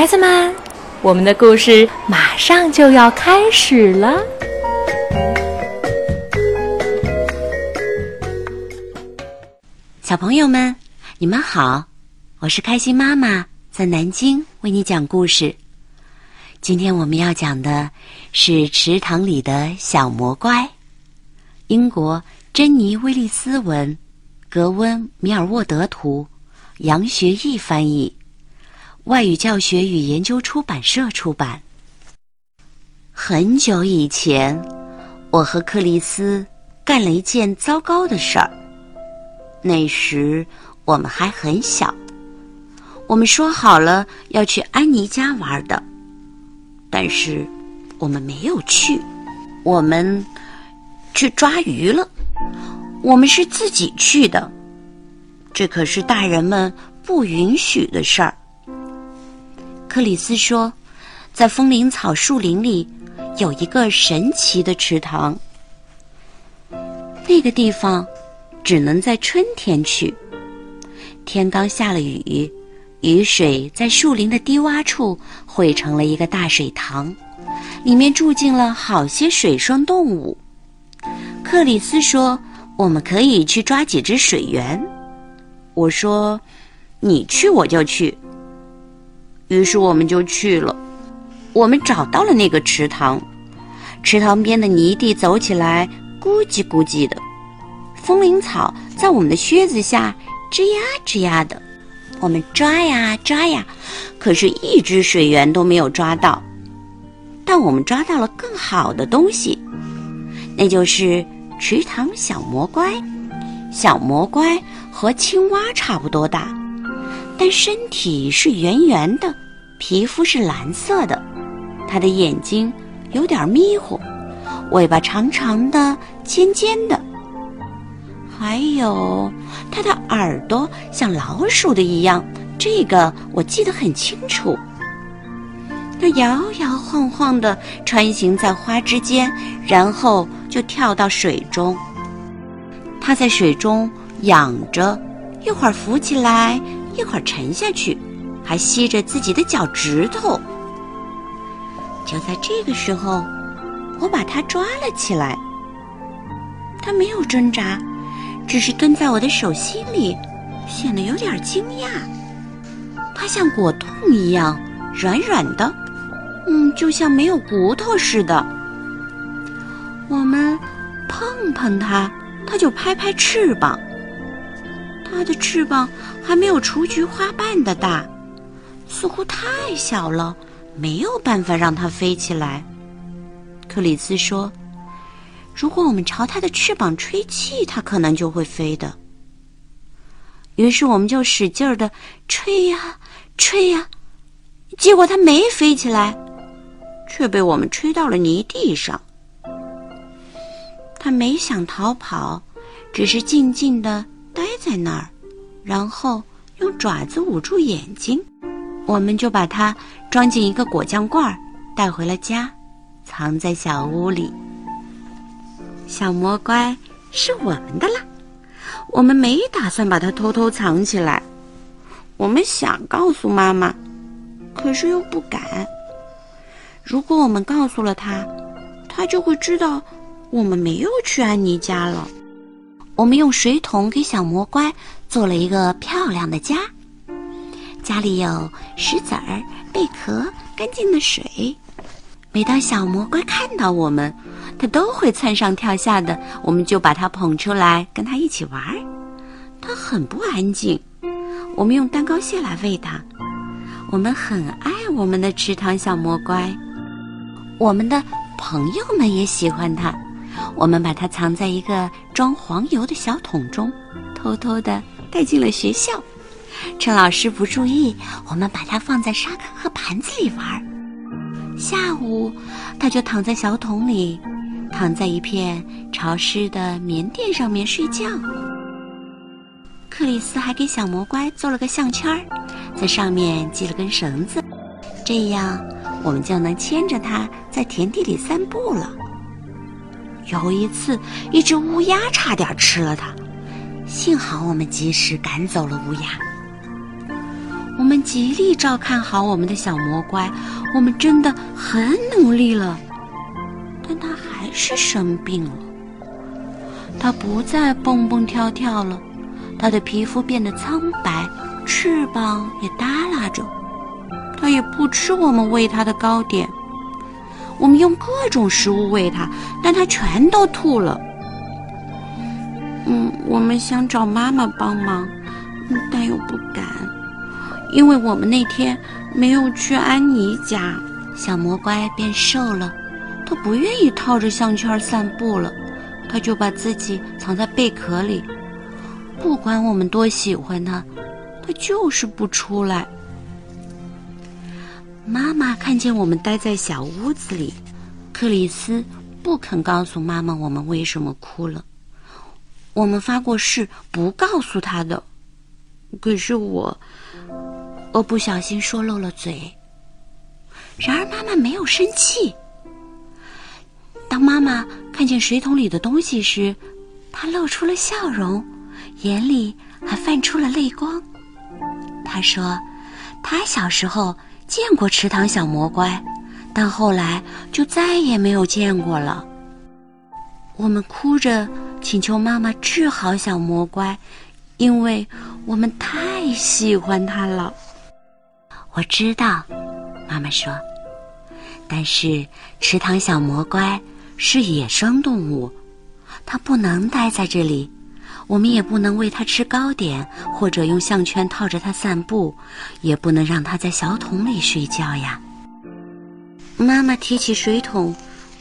孩子们，我们的故事马上就要开始了。小朋友们，你们好，我是开心妈妈，在南京为你讲故事。今天我们要讲的是《池塘里的小魔怪》，英国珍妮·威利斯文，格温·米尔沃德图，杨学义翻译。外语教学与研究出版社出版。很久以前，我和克里斯干了一件糟糕的事儿。那时我们还很小，我们说好了要去安妮家玩的，但是我们没有去。我们去抓鱼了。我们是自己去的，这可是大人们不允许的事儿。克里斯说，在风铃草树林里有一个神奇的池塘。那个地方只能在春天去。天刚下了雨，雨水在树林的低洼处汇成了一个大水塘，里面住进了好些水生动物。克里斯说：“我们可以去抓几只水螈。”我说：“你去，我就去。”于是我们就去了，我们找到了那个池塘，池塘边的泥地走起来咕叽咕叽的，风铃草在我们的靴子下吱呀吱呀的，我们抓呀抓呀，可是一只水螈都没有抓到，但我们抓到了更好的东西，那就是池塘小魔怪，小魔怪和青蛙差不多大。但身体是圆圆的，皮肤是蓝色的，它的眼睛有点迷糊，尾巴长长的、尖尖的，还有它的耳朵像老鼠的一样，这个我记得很清楚。它摇摇晃晃地穿行在花之间，然后就跳到水中。它在水中仰着，一会儿浮起来。一会儿沉下去，还吸着自己的脚趾头。就在这个时候，我把它抓了起来。它没有挣扎，只是蹲在我的手心里，显得有点惊讶。它像果冻一样软软的，嗯，就像没有骨头似的。我们碰碰它，它就拍拍翅膀。它的翅膀还没有雏菊花瓣的大，似乎太小了，没有办法让它飞起来。克里斯说：“如果我们朝它的翅膀吹气，它可能就会飞的。”于是我们就使劲儿的吹呀吹呀，结果它没飞起来，却被我们吹到了泥地上。它没想逃跑，只是静静的。待在那儿，然后用爪子捂住眼睛，我们就把它装进一个果酱罐，带回了家，藏在小屋里。小魔怪是我们的啦，我们没打算把它偷偷藏起来。我们想告诉妈妈，可是又不敢。如果我们告诉了他，他就会知道我们没有去安妮家了。我们用水桶给小魔怪做了一个漂亮的家，家里有石子儿、贝壳、干净的水。每当小魔怪看到我们，它都会窜上跳下的。我们就把它捧出来跟它一起玩。它很不安静，我们用蛋糕屑来喂它。我们很爱我们的池塘小魔怪，我们的朋友们也喜欢它。我们把它藏在一个装黄油的小桶中，偷偷地带进了学校。趁老师不注意，我们把它放在沙坑和盘子里玩。下午，它就躺在小桶里，躺在一片潮湿的棉垫上面睡觉。克里斯还给小魔怪做了个项圈，在上面系了根绳子，这样我们就能牵着它在田地里散步了。有一次，一只乌鸦差点吃了它，幸好我们及时赶走了乌鸦。我们极力照看好我们的小魔乖，我们真的很努力了，但它还是生病了。它不再蹦蹦跳跳了，它的皮肤变得苍白，翅膀也耷拉着。它也不吃我们喂它的糕点。我们用各种食物喂它，但它全都吐了。嗯，我们想找妈妈帮忙，但又不敢，因为我们那天没有去安妮家。小魔乖变瘦了，它不愿意套着项圈散步了，它就把自己藏在贝壳里。不管我们多喜欢它，它就是不出来。妈妈看见我们待在小屋子里，克里斯不肯告诉妈妈我们为什么哭了。我们发过誓不告诉他的，可是我，我不小心说漏了嘴。然而妈妈没有生气。当妈妈看见水桶里的东西时，她露出了笑容，眼里还泛出了泪光。她说：“她小时候见过池塘小魔怪，但后来就再也没有见过了。”我们哭着。请求妈妈治好小魔怪，因为我们太喜欢它了。我知道，妈妈说。但是池塘小魔怪是野生动物，它不能待在这里，我们也不能喂它吃糕点，或者用项圈套着它散步，也不能让它在小桶里睡觉呀。妈妈提起水桶，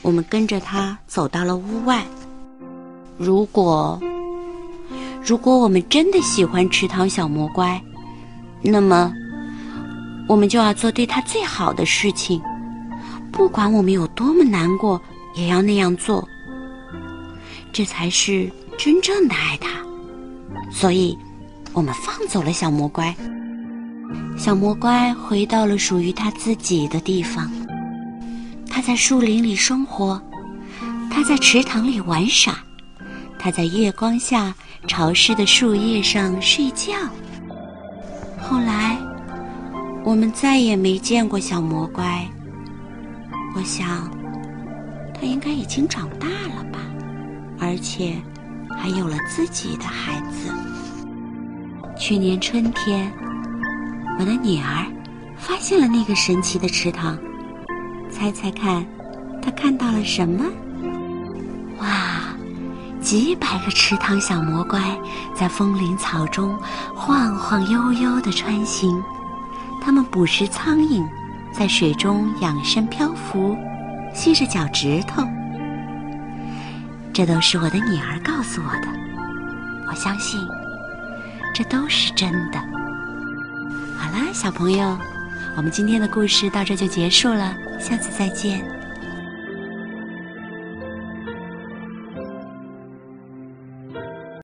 我们跟着它走到了屋外。如果，如果我们真的喜欢池塘小魔怪，那么，我们就要做对它最好的事情，不管我们有多么难过，也要那样做。这才是真正的爱它。所以，我们放走了小魔怪。小魔怪回到了属于它自己的地方。它在树林里生活，它在池塘里玩耍。它在月光下潮湿的树叶上睡觉。后来，我们再也没见过小魔怪。我想，它应该已经长大了吧，而且还有了自己的孩子。去年春天，我的女儿发现了那个神奇的池塘。猜猜看，她看到了什么？哇几百个池塘小魔怪在风铃草中晃晃悠悠地穿行，它们捕食苍蝇，在水中仰身漂浮，吸着脚趾头。这都是我的女儿告诉我的，我相信这都是真的。好啦，小朋友，我们今天的故事到这就结束了，下次再见。